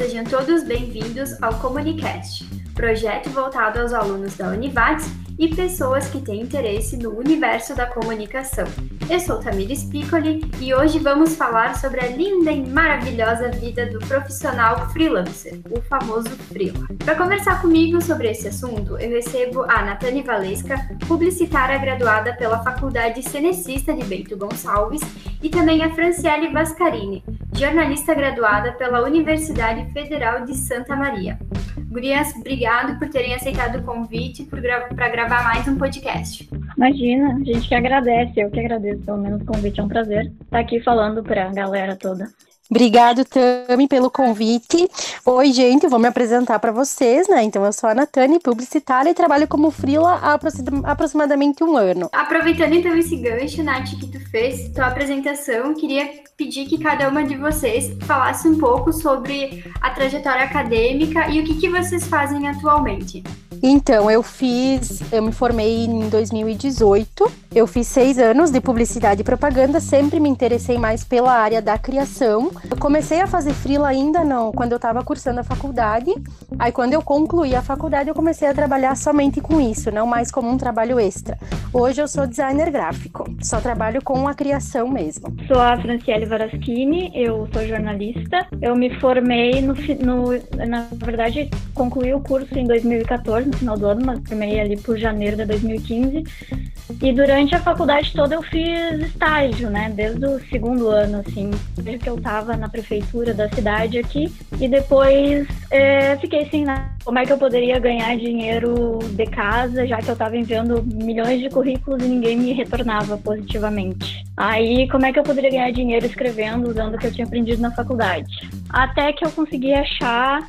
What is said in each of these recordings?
Sejam todos bem-vindos ao Comunicast, projeto voltado aos alunos da Univates e pessoas que têm interesse no universo da comunicação. Eu sou Tamires Piccoli e hoje vamos falar sobre a linda e maravilhosa vida do profissional freelancer, o famoso freela. Para conversar comigo sobre esse assunto, eu recebo a Natane Valesca, publicitária graduada pela Faculdade Cenecista de Bento Gonçalves, e também a Franciele Vascarini, jornalista graduada pela Universidade Federal de Santa Maria. Gurias, obrigado por terem aceitado o convite para gra gravar mais um podcast. Imagina, a gente que agradece, eu que agradeço pelo menos o convite, é um prazer estar aqui falando para a galera toda. Obrigado, Tami, pelo convite. Oi, gente, eu vou me apresentar para vocês, né? Então, eu sou a Natane, publicitária e trabalho como freela há aproximadamente um ano. Aproveitando então esse gancho, Nath, que tu fez, tua apresentação, queria pedir que cada uma de vocês falasse um pouco sobre a trajetória acadêmica e o que, que vocês fazem atualmente. Então, eu fiz, eu me formei em 2018, eu fiz seis anos de publicidade e propaganda, sempre me interessei mais pela área da criação. Eu comecei a fazer freela ainda não, quando eu estava cursando a faculdade, aí quando eu concluí a faculdade eu comecei a trabalhar somente com isso, não mais como um trabalho extra. Hoje eu sou designer gráfico, só trabalho com a criação mesmo. Sou a Franciele Varaschini, eu sou jornalista, eu me formei no, no na verdade, concluí o curso em 2014, no final do ano, mas formei ali por janeiro de 2015. E durante a faculdade toda eu fiz estágio, né? Desde o segundo ano, assim, desde que eu tava na prefeitura da cidade aqui. E depois é, fiquei assim, né? Como é que eu poderia ganhar dinheiro de casa, já que eu tava enviando milhões de currículos e ninguém me retornava positivamente. Aí, como é que eu poderia ganhar dinheiro escrevendo, usando o que eu tinha aprendido na faculdade? Até que eu consegui achar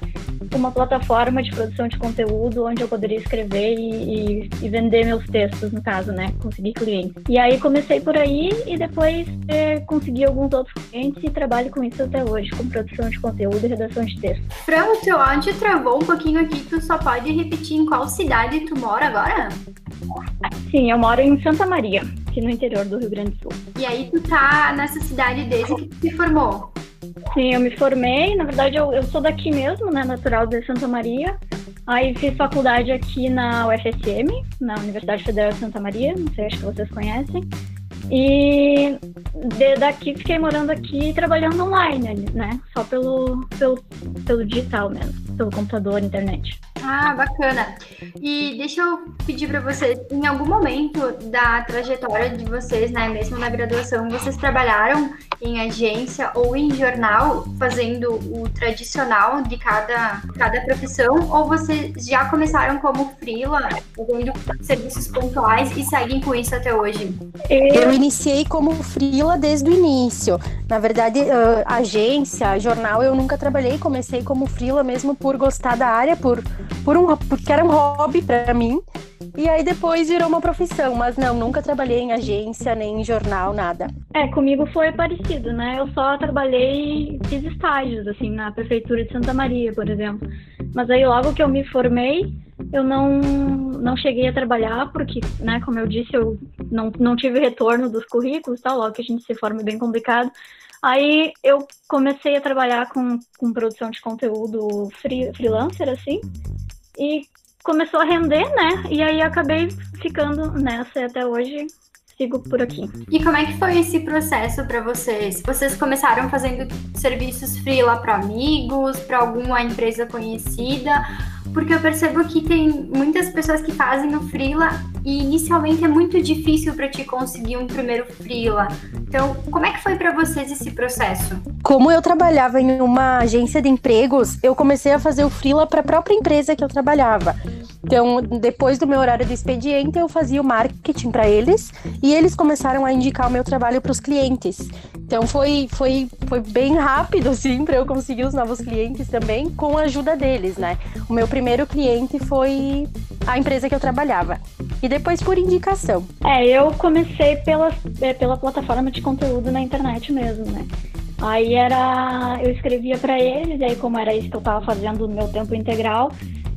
uma plataforma de produção de conteúdo onde eu poderia escrever e, e, e, vender meus textos, no caso, né? Conseguir clientes. E aí comecei por aí e depois é, consegui alguns outros clientes e trabalho com isso até hoje, com produção de conteúdo e redação de texto. Fran, o teu áudio travou um pouquinho aqui, tu só pode repetir em qual cidade tu mora agora? Sim, eu moro em Santa Maria, aqui no interior do Rio Grande do Sul. E aí tu tá nessa cidade desde que tu se formou? Sim, eu me formei. Na verdade, eu, eu sou daqui mesmo, né? Natural de Santa Maria. Aí fiz faculdade aqui na UFSM, na Universidade Federal de Santa Maria. Não sei, acho que vocês conhecem. E de, daqui fiquei morando aqui trabalhando online, né? Só pelo, pelo, pelo digital mesmo, pelo computador, internet. Ah, bacana. E deixa eu pedir para vocês, em algum momento da trajetória de vocês, né, mesmo na graduação, vocês trabalharam em agência ou em jornal, fazendo o tradicional de cada, cada profissão, ou vocês já começaram como freela, fazendo serviços pontuais e seguem com isso até hoje? Eu iniciei como freela desde o início. Na verdade, agência, jornal, eu nunca trabalhei, comecei como freela mesmo por gostar da área, por por um, porque era um hobby para mim. E aí depois virou uma profissão, mas não, nunca trabalhei em agência, nem em jornal, nada. É, comigo foi parecido, né? Eu só trabalhei, fiz estágios, assim, na prefeitura de Santa Maria, por exemplo. Mas aí logo que eu me formei, eu não, não cheguei a trabalhar, porque, né, como eu disse, eu não, não tive retorno dos currículos, tal, logo que a gente se forma é bem complicado. Aí eu comecei a trabalhar com, com produção de conteúdo free, freelancer, assim, e começou a render, né? E aí acabei ficando nessa até hoje sigo por aqui. E como é que foi esse processo para vocês? Vocês começaram fazendo serviços freela para amigos, para alguma empresa conhecida? Porque eu percebo que tem muitas pessoas que fazem o freela e inicialmente é muito difícil para te conseguir um primeiro freela. Então, como é que foi para vocês esse processo? Como eu trabalhava em uma agência de empregos, eu comecei a fazer o freela para a própria empresa que eu trabalhava. Então, depois do meu horário de expediente, eu fazia o marketing para eles e eles começaram a indicar o meu trabalho para os clientes. Então, foi, foi, foi bem rápido, assim, para eu conseguir os novos clientes também, com a ajuda deles, né? O meu primeiro cliente foi a empresa que eu trabalhava. E depois por indicação. É, eu comecei pela, é, pela plataforma de conteúdo na internet mesmo, né? Aí era. Eu escrevia para eles, aí como era isso que eu estava fazendo no meu tempo integral,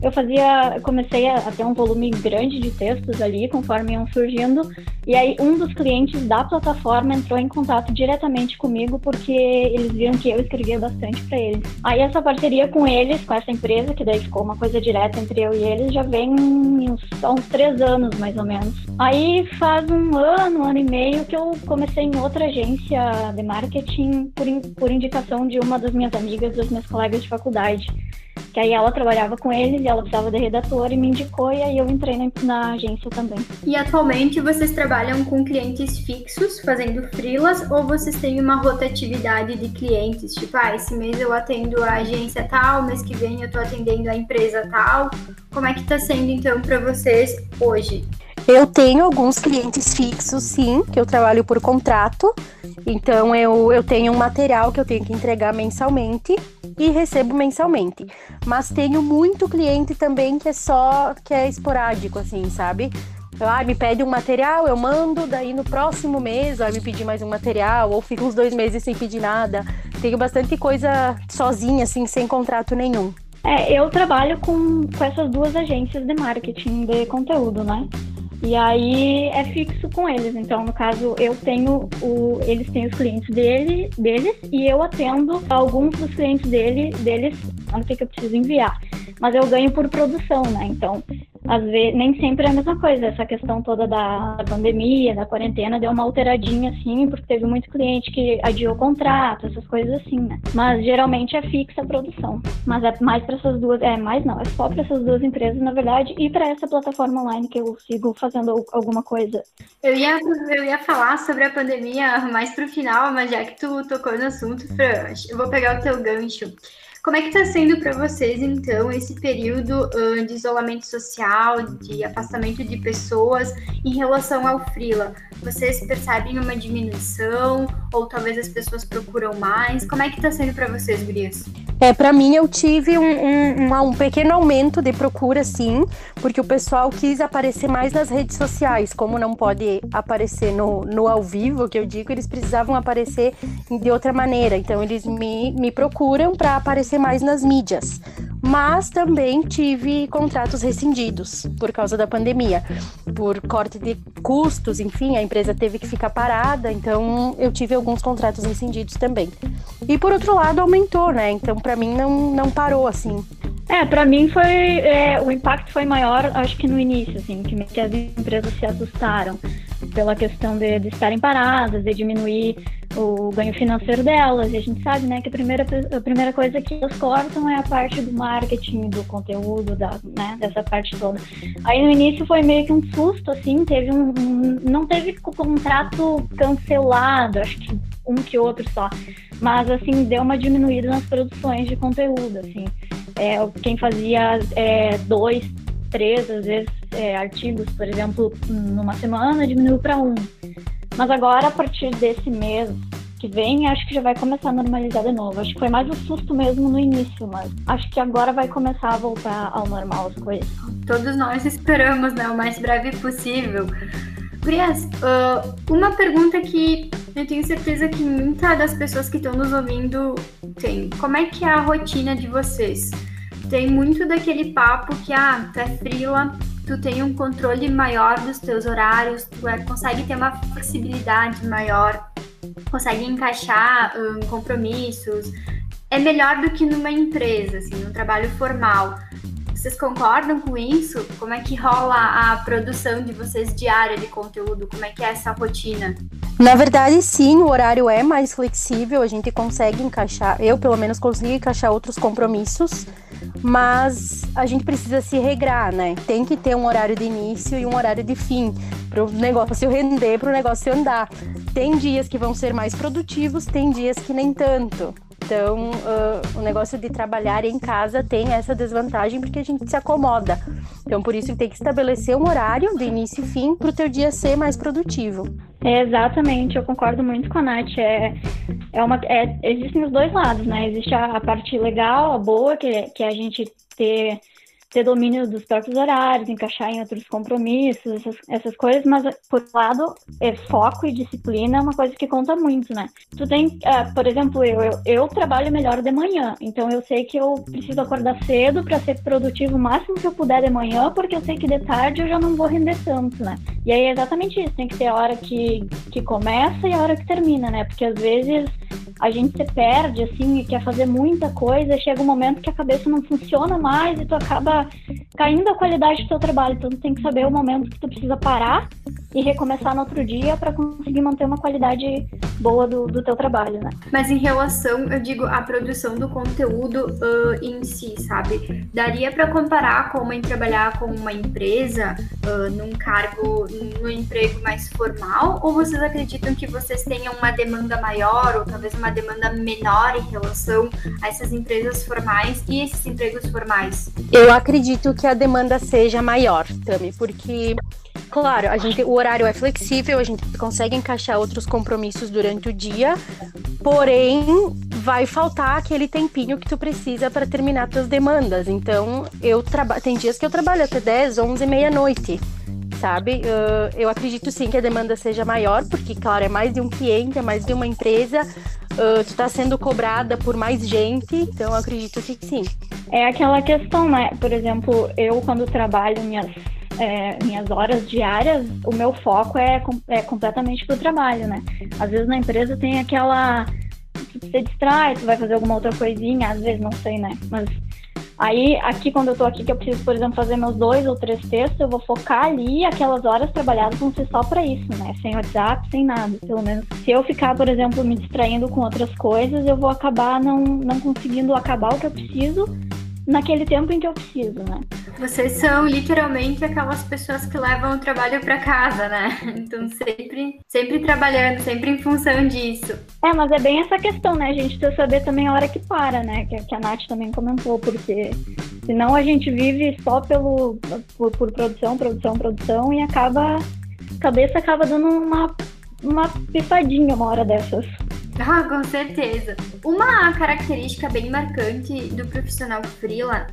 eu fazia, comecei a, ter um volume grande de textos ali, conforme iam surgindo, e aí um dos clientes da plataforma entrou em contato diretamente comigo, porque eles viram que eu escrevia bastante para eles. Aí essa parceria com eles, com essa empresa, que daí ficou uma coisa direta entre eu e eles, já vem uns, há uns três anos, mais ou menos. Aí faz um ano, um ano e meio, que eu comecei em outra agência de marketing por, por indicação de uma das minhas amigas, das minhas colegas de faculdade que aí ela trabalhava com eles e ela precisava de redator e me indicou e aí eu entrei na, na, agência também. E atualmente vocês trabalham com clientes fixos, fazendo freelas, ou vocês têm uma rotatividade de clientes? Tipo, ah, esse mês eu atendo a agência tal, mês que vem eu tô atendendo a empresa tal. Como é que tá sendo então para vocês hoje? Eu tenho alguns clientes fixos, sim, que eu trabalho por contrato. Então eu, eu tenho um material que eu tenho que entregar mensalmente e recebo mensalmente. Mas tenho muito cliente também que é só que é esporádico, assim, sabe? Ah, me pede um material, eu mando, daí no próximo mês vai me pedir mais um material, ou fico uns dois meses sem pedir nada. Tenho bastante coisa sozinha, assim, sem contrato nenhum. É, eu trabalho com, com essas duas agências de marketing de conteúdo, né? E aí é fixo com eles. Então, no caso, eu tenho o, eles têm os clientes dele, deles e eu atendo alguns dos clientes dele, deles, não sei que eu preciso enviar. Mas eu ganho por produção, né? Então, às vezes, nem sempre é a mesma coisa. Essa questão toda da, pandemia, da quarentena, deu uma alteradinha, assim, porque teve muito cliente que adiou contrato, essas coisas assim, né? Mas geralmente é fixa a produção. Mas é mais para essas duas, é mais não, é só para essas duas empresas, na verdade, e para essa plataforma online que eu sigo fazendo alguma coisa. Eu ia, eu ia falar sobre a pandemia mais pro final, mas já que tu tocou no assunto, Fran, eu vou pegar o teu gancho. Como é que está sendo para vocês, então, esse período uh, de isolamento social, de afastamento de pessoas em relação ao Freela? Vocês percebem uma diminuição ou talvez as pessoas procuram mais? Como é que está sendo para vocês, Gurias? É, para mim eu tive um, um, um, pequeno aumento de procura, sim, porque o pessoal quis aparecer mais nas redes sociais. Como não pode aparecer no, no ao vivo, que eu digo, eles precisavam aparecer de outra maneira. Então eles me, me procuram para aparecer mais nas mídias mas também tive contratos rescindidos por causa da pandemia, por corte de custos, enfim, a empresa teve que ficar parada, então eu tive alguns contratos rescindidos também. E por outro lado, aumentou, né? Então para mim não, não parou assim. É, para mim foi é, o impacto foi maior, acho que no início, assim, que as empresas se assustaram pela questão de, de estarem paradas, de diminuir o ganho financeiro delas. E a gente sabe, né, que a primeira, a primeira coisa que elas cortam é a parte do marketing, do conteúdo, da, né, dessa parte toda. Aí no início foi meio que um susto, assim, teve um, um não teve contrato cancelado, acho que um que outro só, mas assim deu uma diminuída nas produções de conteúdo, assim. É, quem fazia é, dois, três, às vezes, é, artigos, por exemplo, numa semana, diminuiu para um. Mas agora, a partir desse mês que vem, acho que já vai começar a normalizar de novo. Acho que foi mais um susto mesmo no início, mas acho que agora vai começar a voltar ao normal as coisas. Todos nós esperamos, né, o mais breve possível. Gurias, uh, uma pergunta que eu tenho certeza que muitas das pessoas que estão nos ouvindo tem. Como é que é a rotina de vocês? Tem muito daquele papo que, ah, tu é frila, tu tem um controle maior dos teus horários, tu é, consegue ter uma flexibilidade maior, consegue encaixar um, compromissos. É melhor do que numa empresa, assim, num trabalho formal. Vocês concordam com isso? Como é que rola a produção de vocês diária de conteúdo? Como é que é essa rotina? Na verdade, sim, o horário é mais flexível, a gente consegue encaixar, eu pelo menos consigo encaixar outros compromissos mas a gente precisa se regrar, né? Tem que ter um horário de início e um horário de fim para o negócio render, para o negócio andar. Tem dias que vão ser mais produtivos, tem dias que nem tanto. Então, uh, o negócio de trabalhar em casa tem essa desvantagem porque a gente se acomoda. Então, por isso tem que estabelecer um horário de início e fim para o teu dia ser mais produtivo. É, exatamente, eu concordo muito com a Nath. É, é uma, é, existem os dois lados, né? Existe a, a parte legal, a boa, que, que é a gente ter ter domínio dos próprios horários, encaixar em outros compromissos, essas, essas coisas, mas por um lado, é foco e disciplina é uma coisa que conta muito, né? Tu tem, uh, por exemplo, eu, eu, eu, trabalho melhor de manhã, então eu sei que eu preciso acordar cedo para ser produtivo o máximo que eu puder de manhã, porque eu sei que de tarde eu já não vou render tanto, né? E aí é exatamente isso, tem que ter a hora que, que começa e a hora que termina, né? Porque às vezes a gente se perde, assim, e quer fazer muita coisa, chega um momento que a cabeça não funciona mais e tu acaba caindo a qualidade do teu trabalho. Então, tu tem que saber o momento que tu precisa parar e recomeçar no outro dia para conseguir manter uma qualidade boa do, do teu trabalho, né? Mas em relação, eu digo, à produção do conteúdo uh, em si, sabe? Daria para comparar como em trabalhar com uma empresa, uh, num cargo, num emprego mais formal? Ou vocês acreditam que vocês tenham uma demanda maior ou talvez uma demanda menor em relação a essas empresas formais e esses empregos formais? Eu acredito que a demanda seja maior, Tami, porque Claro, a gente, o horário é flexível, a gente consegue encaixar outros compromissos durante o dia, porém vai faltar aquele tempinho que tu precisa para terminar tuas demandas. Então, eu tem dias que eu trabalho até 10, 11, meia-noite, sabe? Uh, eu acredito sim que a demanda seja maior, porque, claro, é mais de um cliente, é mais de uma empresa, uh, tu está sendo cobrada por mais gente, então eu acredito que sim. É aquela questão, né? Por exemplo, eu quando trabalho minhas é, minhas horas diárias, o meu foco é, é completamente pro trabalho, né? Às vezes na empresa tem aquela. Se distrai, tu vai fazer alguma outra coisinha, às vezes não sei, né? Mas aí, aqui, quando eu tô aqui, que eu preciso, por exemplo, fazer meus dois ou três textos, eu vou focar ali aquelas horas trabalhadas vão ser só para isso, né? Sem WhatsApp, sem nada. Pelo menos, se eu ficar, por exemplo, me distraindo com outras coisas, eu vou acabar não, não conseguindo acabar o que eu preciso naquele tempo em que eu preciso, né? Vocês são literalmente aquelas pessoas que levam o trabalho para casa, né? Então sempre, sempre trabalhando, sempre em função disso. É, mas é bem essa questão, né? A gente precisa saber também a hora que para, né? Que, que a Nath também comentou, porque senão a gente vive só pelo por, por produção, produção, produção e acaba a cabeça acaba dando uma uma pifadinha uma hora dessas. Ah, com certeza. Uma característica bem marcante do profissional freela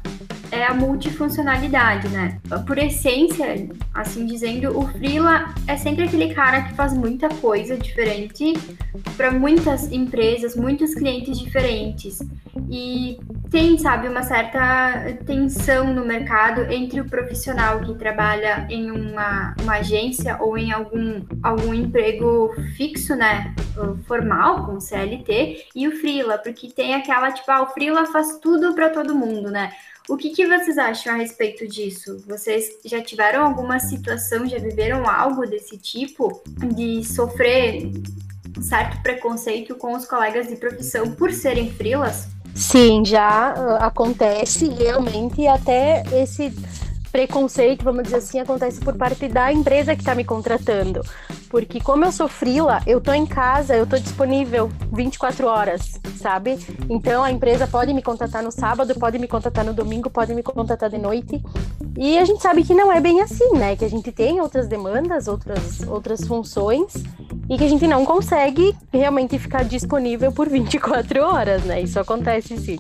é a multifuncionalidade, né? Por essência, assim dizendo, o freela é sempre aquele cara que faz muita coisa diferente para muitas empresas, muitos clientes diferentes. E tem, sabe, uma certa tensão no mercado entre o profissional que trabalha em uma, uma agência ou em algum, algum emprego fixo, né? Formal, com CLT, e o freela, porque tem aquela, tipo, ah, o freela faz tudo para todo mundo, né? O que, que vocês acham a respeito disso? Vocês já tiveram alguma situação, já viveram algo desse tipo de sofrer um certo preconceito com os colegas de profissão por serem frilas? Sim, já uh, acontece realmente até esse preconceito, vamos dizer assim, acontece por parte da empresa que está me contratando. Porque como eu sou frila, eu tô em casa, eu tô disponível 24 horas, sabe? Então a empresa pode me contatar no sábado, pode me contatar no domingo, pode me contatar de noite. E a gente sabe que não é bem assim, né? Que a gente tem outras demandas, outras, outras funções e que a gente não consegue realmente ficar disponível por 24 horas, né? Isso acontece sim.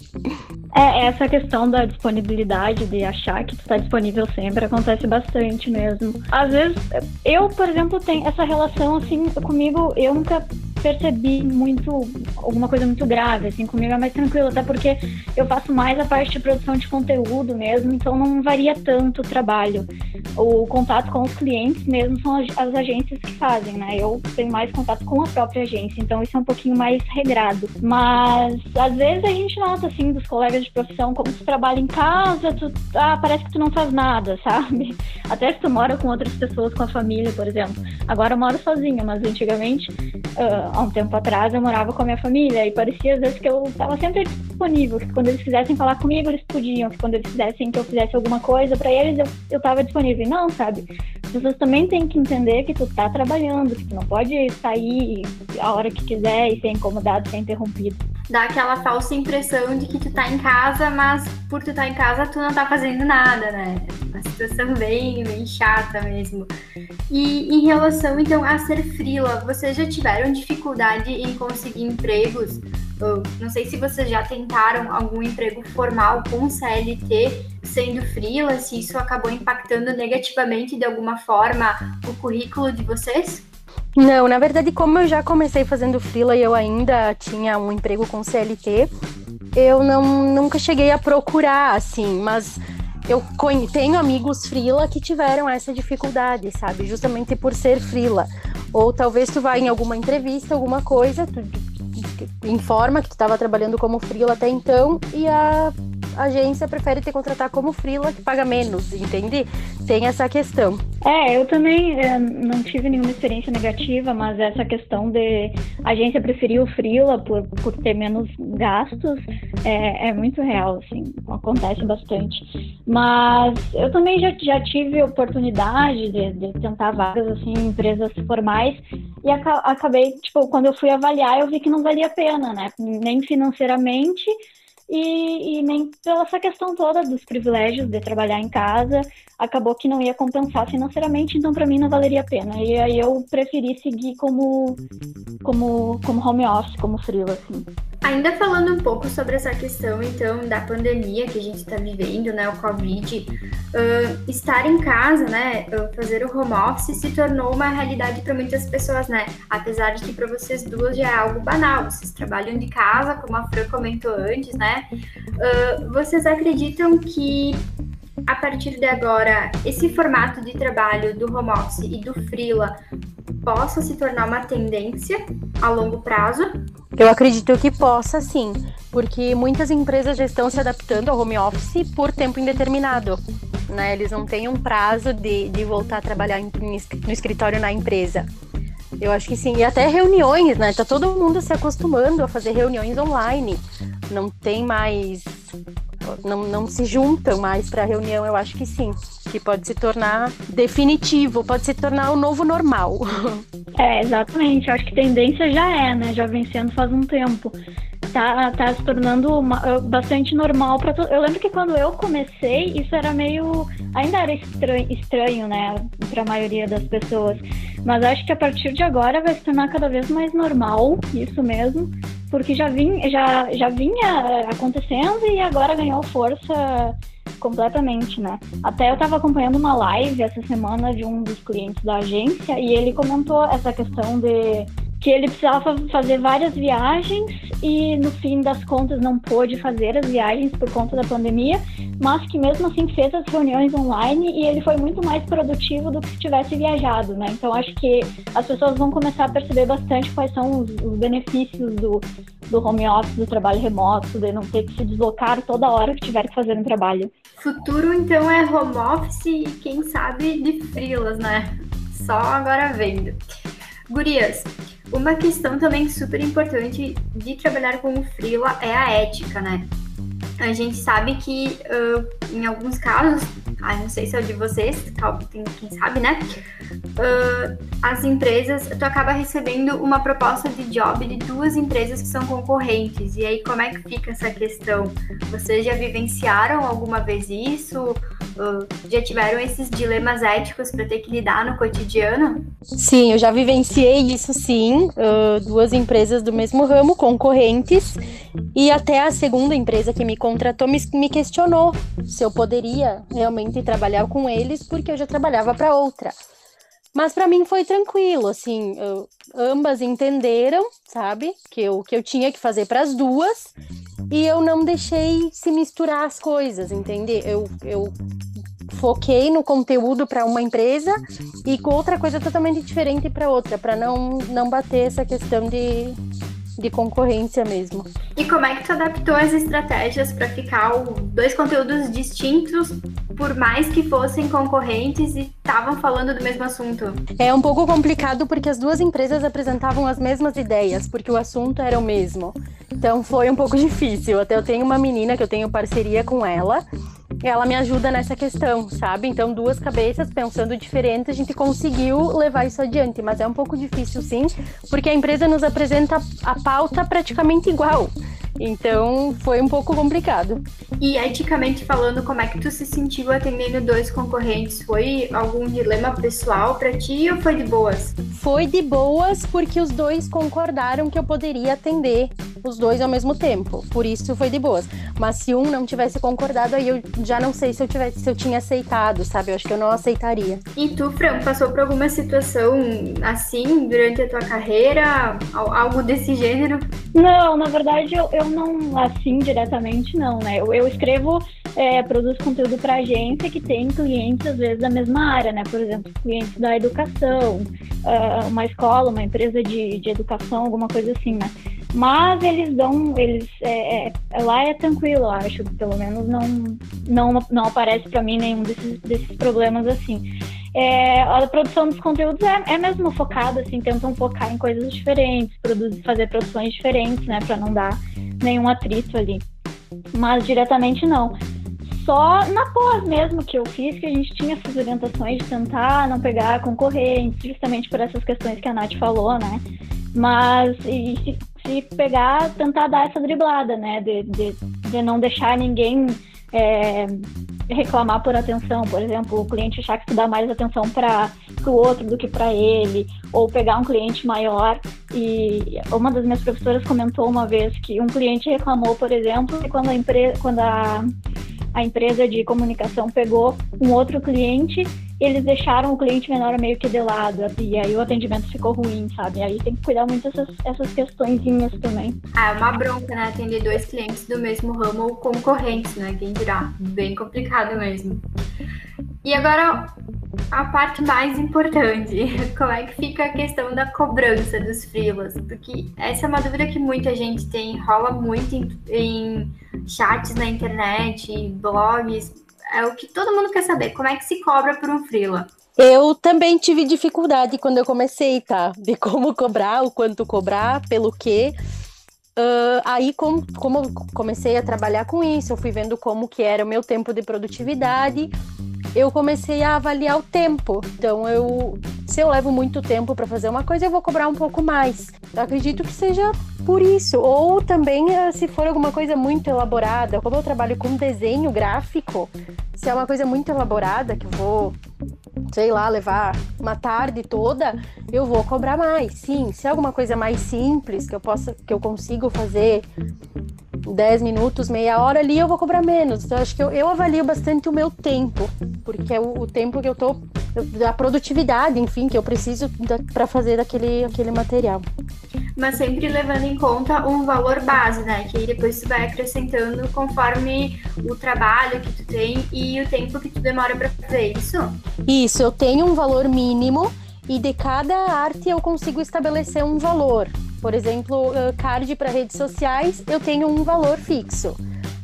É, essa questão da disponibilidade, de achar que tu tá disponível sempre, acontece bastante mesmo. Às vezes, eu, por exemplo, tenho essa relação, assim, comigo, eu nunca percebi muito alguma coisa muito grave, assim, comigo é mais tranquilo, até porque eu faço mais a parte de produção de conteúdo mesmo, então não varia tanto o trabalho. O contato com os clientes mesmo são as agências que fazem, né? Eu tenho mais contato com a própria agência, então isso é um pouquinho mais regrado. Mas às vezes a gente nota assim dos colegas de profissão como tu trabalha em casa, tu ah, parece que tu não faz nada, sabe? Até se tu mora com outras pessoas, com a família, por exemplo. Agora eu moro sozinha, mas antigamente uh, há um tempo atrás eu morava com a minha família e parecia às vezes que eu estava sempre disponível, que quando eles quisessem falar comigo, eles podiam, que quando eles quisessem que eu fizesse alguma coisa para eles, eu, eu tava disponível. E não, sabe? As pessoas também têm que entender que tu tá trabalhando, que tu não pode sair a hora que quiser e ser incomodado, ser interrompido. Dá aquela falsa impressão de que tu tá em casa, mas por tu tá em casa tu não tá fazendo nada, né? Uma situação bem, bem chata mesmo. E em relação então a ser frila, vocês já tiveram dificuldade em conseguir empregos? não sei se vocês já tentaram algum emprego formal com CLT sendo freela, se isso acabou impactando negativamente de alguma forma o currículo de vocês? Não, na verdade, como eu já comecei fazendo freela e eu ainda tinha um emprego com CLT, eu não, nunca cheguei a procurar, assim, mas eu tenho amigos frila que tiveram essa dificuldade, sabe? Justamente por ser frila. Ou talvez tu vá em alguma entrevista, alguma coisa, tu informa que tu estava trabalhando como frila até então e a agência prefere te contratar como freela que paga menos, entende? Tem essa questão. É, eu também é, não tive nenhuma experiência negativa, mas essa questão de a agência preferir o freela por, por ter menos gastos é, é muito real, assim, acontece bastante. Mas eu também já, já tive oportunidade de, de tentar vagas, assim, em empresas formais e acabei, tipo, quando eu fui avaliar, eu vi que não valia a pena, né? Nem financeiramente e, e, nem pela essa questão toda dos privilégios de trabalhar em casa, acabou que não ia compensar financeiramente, então para mim não valeria a pena. E aí eu preferi seguir como, como, como home office, como freela, assim. Ainda falando um pouco sobre essa questão, então, da pandemia que a gente está vivendo, né, o Covid, uh, estar em casa, né, fazer o home office se tornou uma realidade para muitas pessoas, né, apesar de que para vocês duas já é algo banal, vocês trabalham de casa, como a Fran comentou antes, né, uh, vocês acreditam que a partir de agora, esse formato de trabalho do home office e do freela possa se tornar uma tendência a longo prazo? Eu acredito que possa sim, porque muitas empresas já estão se adaptando ao home office por tempo indeterminado. Né? Eles não têm um prazo de, de voltar a trabalhar no escritório na empresa. Eu acho que sim. E até reuniões, né? Tá todo mundo se acostumando a fazer reuniões online. Não tem mais não, não se juntam mais para reunião, eu acho que sim. Que pode se tornar definitivo, pode se tornar o novo normal. É, exatamente. Eu acho que tendência já é, né? Já vem sendo faz um tempo. Tá, tá se tornando uma, bastante normal para. Eu lembro que quando eu comecei, isso era meio. Ainda era estranho, estranho né? Para a maioria das pessoas. Mas acho que a partir de agora vai se tornar cada vez mais normal, isso mesmo porque já vinha, já, já vinha acontecendo e agora ganhou força completamente, né? Até eu estava acompanhando uma live essa semana de um dos clientes da agência e ele comentou essa questão de que ele precisava fazer várias viagens e no fim das contas não pôde fazer as viagens por conta da pandemia, mas que mesmo assim fez as reuniões online e ele foi muito mais produtivo do que se tivesse viajado, né? Então acho que as pessoas vão começar a perceber bastante quais são os, os benefícios do, do home office, do trabalho remoto, de não ter que se deslocar toda hora que tiver que fazer um trabalho. Futuro então é home office e quem sabe de frilas, né? Só agora vendo. Gurias, uma questão também super importante de trabalhar com o freela é a ética, né? A gente sabe que uh, em alguns casos, ah, não sei se é o de vocês, quem sabe, né? Uh, as empresas, tu acaba recebendo uma proposta de job de duas empresas que são concorrentes. E aí, como é que fica essa questão? Vocês já vivenciaram alguma vez isso? Já tiveram esses dilemas éticos para ter que lidar no cotidiano? Sim, eu já vivenciei isso sim. Uh, duas empresas do mesmo ramo, concorrentes, e até a segunda empresa que me contratou me, me questionou se eu poderia realmente trabalhar com eles, porque eu já trabalhava para outra. Mas para mim foi tranquilo, assim, eu, ambas entenderam, sabe, que eu, que eu tinha que fazer para as duas e eu não deixei se misturar as coisas, entende? Eu, eu foquei no conteúdo para uma empresa e com outra coisa totalmente diferente para outra, para não, não bater essa questão de, de concorrência mesmo. E como é que tu adaptou as estratégias para ficar dois conteúdos distintos, por mais que fossem concorrentes e estavam falando do mesmo assunto? É um pouco complicado porque as duas empresas apresentavam as mesmas ideias, porque o assunto era o mesmo. Então foi um pouco difícil. Até eu tenho uma menina que eu tenho parceria com ela ela me ajuda nessa questão, sabe? Então, duas cabeças pensando diferente, a gente conseguiu levar isso adiante, mas é um pouco difícil sim, porque a empresa nos apresenta a pauta praticamente igual. Então, foi um pouco complicado. E eticamente falando, como é que tu se sentiu atendendo dois concorrentes? Foi algum dilema pessoal para ti ou foi de boas? Foi de boas porque os dois concordaram que eu poderia atender os dois ao mesmo tempo. Por isso foi de boas. Mas se um não tivesse concordado, aí eu já não sei se eu tivesse, se eu tinha aceitado, sabe? Eu acho que eu não aceitaria. E tu, Fran, passou por alguma situação assim durante a tua carreira? Algo desse gênero? Não, na verdade eu, eu não, assim, diretamente não, né? Eu, eu escrevo, é, produzo conteúdo para agência que tem clientes, às vezes, da mesma área, né? Por exemplo, clientes da educação, uh, uma escola, uma empresa de, de educação, alguma coisa assim, né? Mas eles dão, eles é, é, lá é tranquilo, eu acho, pelo menos não não, não aparece para mim nenhum desses, desses problemas assim. É, a produção dos conteúdos é, é mesmo focada, assim, tentam focar em coisas diferentes, produzir, fazer produções diferentes, né, para não dar nenhum atrito ali. Mas diretamente não. Só na pós mesmo que eu fiz, que a gente tinha essas orientações de tentar não pegar concorrentes, justamente por essas questões que a Nath falou, né? Mas e se, se pegar, tentar dar essa driblada, né? De, de, de não deixar ninguém é, reclamar por atenção, por exemplo, o cliente achar que tu dá mais atenção para o outro do que para ele, ou pegar um cliente maior. E uma das minhas professoras comentou uma vez que um cliente reclamou, por exemplo, que quando a empresa, quando a, a empresa de comunicação pegou um outro cliente eles deixaram o cliente menor meio que de lado, e aí o atendimento ficou ruim, sabe? Aí tem que cuidar muito dessas essas questõezinhas também. Ah, é uma bronca, né? Atender dois clientes do mesmo ramo ou concorrentes, né? Quem dirá? Bem complicado mesmo. E agora, a parte mais importante, como é que fica a questão da cobrança dos freelas? Porque essa é uma dúvida que muita gente tem, rola muito em, em chats na internet, blogs, é o que todo mundo quer saber. Como é que se cobra por um freela? Eu também tive dificuldade quando eu comecei, tá? De como cobrar, o quanto cobrar, pelo quê. Uh, aí, como, como comecei a trabalhar com isso, eu fui vendo como que era o meu tempo de produtividade eu comecei a avaliar o tempo. Então, eu, se eu levo muito tempo para fazer uma coisa, eu vou cobrar um pouco mais. Eu acredito que seja por isso. Ou também, eh, se for alguma coisa muito elaborada, como eu trabalho com desenho gráfico, se é uma coisa muito elaborada, que eu vou, sei lá, levar uma tarde toda, eu vou cobrar mais. Sim, se é alguma coisa mais simples, que eu possa, que eu consigo fazer 10 minutos, meia hora ali, eu vou cobrar menos. Então, acho que eu, eu avalio bastante o meu tempo, porque é o, o tempo que eu tô, da produtividade, enfim, que eu preciso para fazer aquele, aquele material. Mas sempre levando em conta um valor base, né? Que aí depois tu vai acrescentando conforme o trabalho que tu tem e o tempo que tu demora para fazer isso? Isso, eu tenho um valor mínimo e de cada arte eu consigo estabelecer um valor. Por exemplo, card para redes sociais, eu tenho um valor fixo.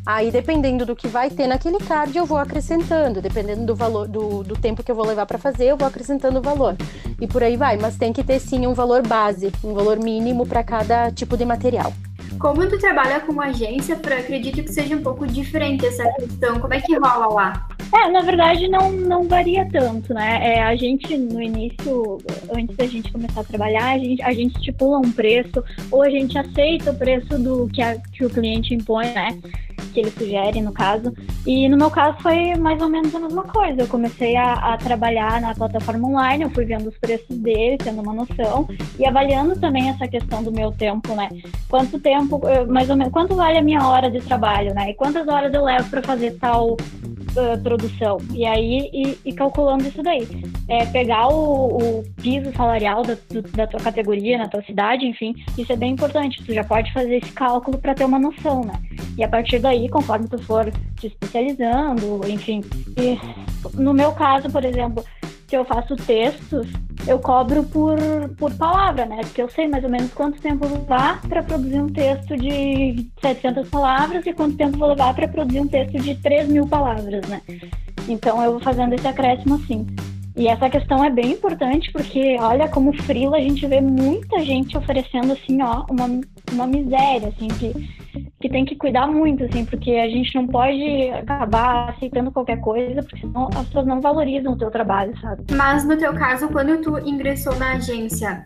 Aí, dependendo do que vai ter naquele card, eu vou acrescentando. Dependendo do valor, do, do tempo que eu vou levar para fazer, eu vou acrescentando o valor. E por aí vai. Mas tem que ter sim um valor base, um valor mínimo para cada tipo de material. Como tu trabalha com agência, acredito que seja um pouco diferente essa questão. Como é que rola lá? É, na verdade não, não varia tanto, né? É, a gente, no início, antes da gente começar a trabalhar, a gente, a gente estipula um preço, ou a gente aceita o preço do que, a, que o cliente impõe, né? Que ele sugere, no caso. E no meu caso foi mais ou menos a mesma coisa. Eu comecei a, a trabalhar na plataforma online, eu fui vendo os preços dele, tendo uma noção, e avaliando também essa questão do meu tempo, né? Quanto tempo, mais ou menos, quanto vale a minha hora de trabalho, né? E quantas horas eu levo para fazer tal uh, produção. E aí, e, e, calculando isso daí. É, pegar o, o piso salarial da, do, da tua categoria, na tua cidade, enfim, isso é bem importante. Tu já pode fazer esse cálculo para ter uma noção, né? E a partir daí, conforme tu for te especializando, enfim. E no meu caso, por exemplo, que eu faço textos, eu cobro por, por palavra, né? Porque eu sei mais ou menos quanto tempo vou levar para produzir um texto de 700 palavras e quanto tempo vou levar para produzir um texto de 3 mil palavras, né? Então eu vou fazendo esse acréscimo assim. E essa questão é bem importante porque, olha, como frila a gente vê muita gente oferecendo, assim, ó, uma, uma miséria, assim, que, que tem que cuidar muito, assim, porque a gente não pode acabar aceitando qualquer coisa, porque senão as pessoas não valorizam o teu trabalho, sabe? Mas no teu caso, quando tu ingressou na agência,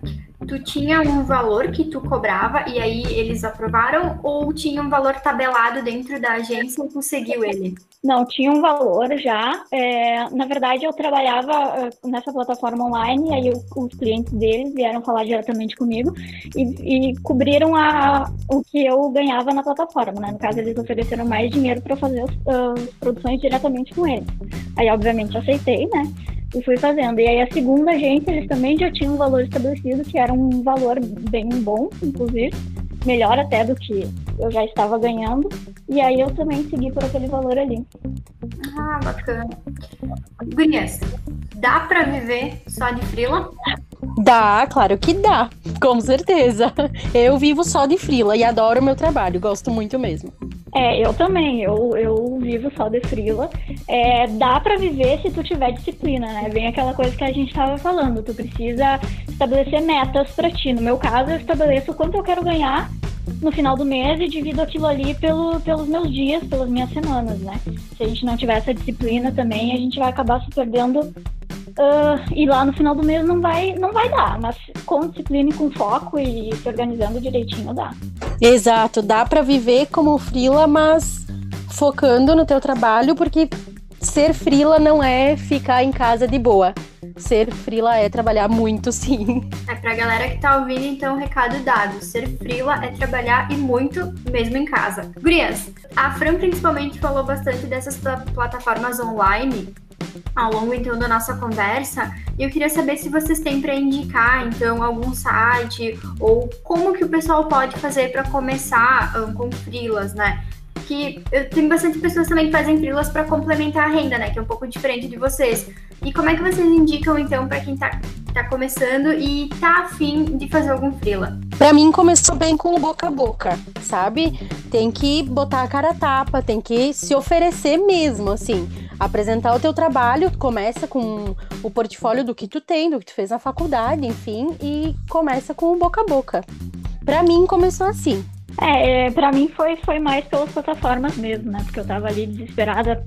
tu tinha um valor que tu cobrava e aí eles aprovaram ou tinha um valor tabelado dentro da agência e tu seguiu ele? Não, tinha um valor já. É, na verdade, eu trabalhava uh, nessa plataforma online, e aí os clientes deles vieram falar diretamente comigo e, e cobriram a, o que eu ganhava na plataforma. Né? No caso, eles ofereceram mais dinheiro para fazer as uh, produções diretamente com eles. Aí, obviamente, aceitei, né? E fui fazendo. E aí, a segunda agência, eles também já tinham um valor estabelecido, que era um valor bem bom, inclusive melhor até do que eu já estava ganhando. E aí eu também segui por aquele valor ali. Ah, bacana. Gurias, dá para viver só de frila? Dá, claro que dá, com certeza. Eu vivo só de frila e adoro o meu trabalho, gosto muito mesmo. É, eu também, eu, eu vivo só de frila. É, dá para viver se tu tiver disciplina, né? Vem aquela coisa que a gente estava falando, tu precisa estabelecer metas para ti. No meu caso, eu estabeleço quanto eu quero ganhar no final do mês e divido aquilo ali pelo, pelos meus dias, pelas minhas semanas, né? Se a gente não tiver essa disciplina também, a gente vai acabar se perdendo Uh, e lá no final do mês não vai, não vai dar, mas com disciplina e com foco e se organizando direitinho dá. Exato, dá para viver como frila, mas focando no teu trabalho, porque ser frila não é ficar em casa de boa. Ser frila é trabalhar muito, sim. É pra galera que tá ouvindo, então, recado dado. Ser frila é trabalhar e muito mesmo em casa. Gurias, a Fran principalmente falou bastante dessas plataformas online ao longo então da nossa conversa. Eu queria saber se vocês têm para indicar então algum site ou como que o pessoal pode fazer para começar um, com frilas, né? Que eu tenho bastante pessoas também que fazem frilas para complementar a renda, né? Que é um pouco diferente de vocês. E como é que vocês indicam então para quem está tá começando e tá afim de fazer algum frila? Para mim começou bem com o boca a boca, sabe? Tem que botar a cara a tapa, tem que se oferecer mesmo, assim apresentar o teu trabalho, começa com o portfólio do que tu tem, do que tu fez na faculdade, enfim, e começa com o boca a boca. Para mim começou assim. É, é para mim foi, foi mais pelas plataformas mesmo, né? Porque eu tava ali desesperada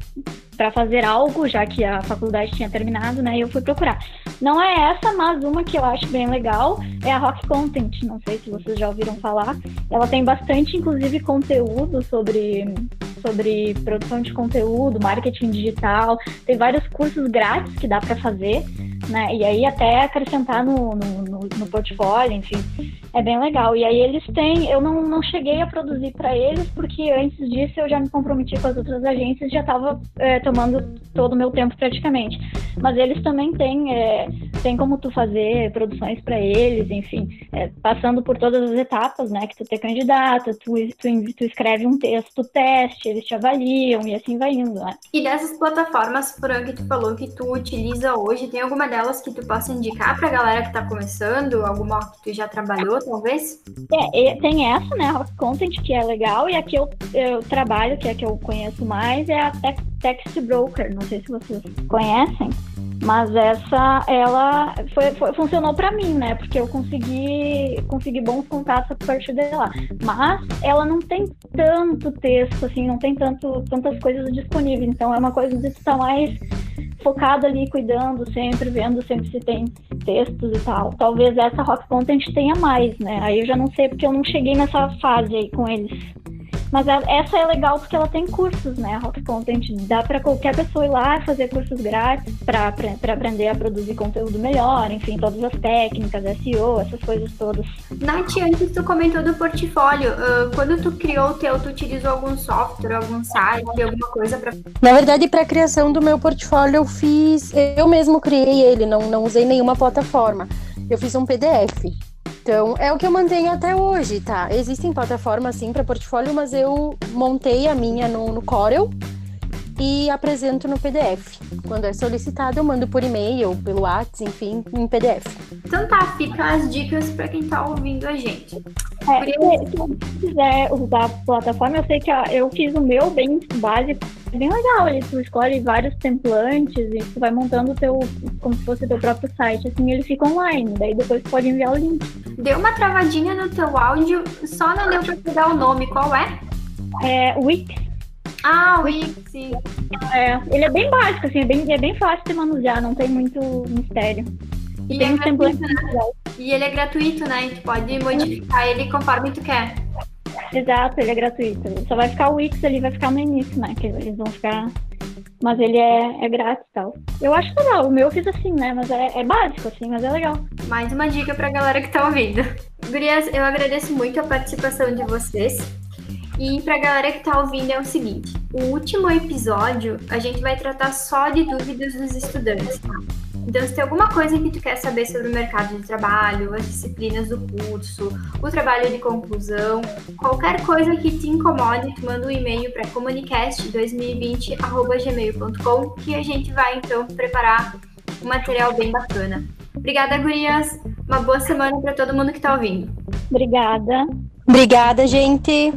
para fazer algo, já que a faculdade tinha terminado, né? E eu fui procurar. Não é essa, mas uma que eu acho bem legal é a Rock Content. Não sei se vocês já ouviram falar. Ela tem bastante, inclusive, conteúdo sobre sobre produção de conteúdo, marketing digital. Tem vários cursos grátis que dá para fazer, né? E aí até acrescentar no, no, no, portfólio, enfim, é bem legal. E aí eles têm, eu não, não cheguei a produzir para eles porque antes disso eu já me comprometi com as outras agências, já estava é, tomando todo o meu tempo praticamente. Mas eles também têm, é, tem como tu fazer produções para eles, enfim, é, passando por todas as etapas, né? Que tu ter candidato, tu, tu, tu escreve um texto teste, eles te avaliam e assim vai indo, né? E dessas plataformas, Fran, que tu falou que tu utiliza hoje, tem alguma delas que tu possa indicar pra galera que tá começando? Alguma que tu já trabalhou, talvez? É, tem essa, né, Rock Content, que é legal, e a que eu, eu trabalho, que é a que eu conheço mais, é a Text Broker, não sei se vocês conhecem. Mas essa, ela foi, foi funcionou para mim, né? Porque eu consegui, consegui bons contatos a partir dela. Mas ela não tem tanto texto, assim, não tem tanto, tantas coisas disponíveis. Então é uma coisa de estar mais focado ali, cuidando sempre, vendo sempre se tem textos e tal. Talvez essa Rock Content tenha mais, né? Aí eu já não sei porque eu não cheguei nessa fase aí com eles. Mas essa é legal porque ela tem cursos, né? Rock Content dá para qualquer pessoa ir lá fazer cursos grátis para aprender a produzir conteúdo melhor, enfim, todas as técnicas, SEO, essas coisas todas. Nath, antes tu comentou do portfólio. Uh, quando tu criou o teu, tu utilizou algum software, algum site, alguma coisa para? Na verdade, para a criação do meu portfólio eu fiz, eu mesmo criei ele, não, não usei nenhuma plataforma. Eu fiz um PDF. Então, é o que eu mantenho até hoje, tá? Existem plataformas, sim, para portfólio, mas eu montei a minha no, no Corel e apresento no PDF. Quando é solicitado, eu mando por e-mail, pelo WhatsApp, enfim, em PDF. Então tá, fica as dicas para quem tá ouvindo a gente. É, se, se quiser usar a plataforma, eu sei que eu fiz o meu bem básico bem legal. Ele, tu escolhe vários templantes e tu vai montando o teu, como se fosse o teu próprio site. Assim, ele fica online. Daí depois tu pode enviar o link. Deu uma travadinha no teu áudio, só não deu pra pegar o nome. Qual é? É Wix. Ah, Wix. É, ele é bem básico, assim, é bem, é bem fácil de manusear, não tem muito mistério. E, e tem é template né? E ele é gratuito, né? Tu pode modificar ele conforme tu quer. Exato, ele é gratuito. Só vai ficar o Wix ali, vai ficar no início, né? Que eles vão ficar. Mas ele é, é grátis e tal. Eu acho legal. O meu eu fiz assim, né? Mas é, é básico, assim, mas é legal. Mais uma dica pra galera que tá ouvindo. Gurias, eu agradeço muito a participação de vocês. E pra galera que tá ouvindo é o seguinte: o último episódio a gente vai tratar só de dúvidas dos estudantes, tá? Então, se tem alguma coisa que tu quer saber sobre o mercado de trabalho, as disciplinas do curso, o trabalho de conclusão, qualquer coisa que te incomode, tu manda um e-mail para comunicast2020@gmail.com que a gente vai então preparar um material bem bacana. Obrigada, gurias. Uma boa semana para todo mundo que está ouvindo. Obrigada. Obrigada, gente.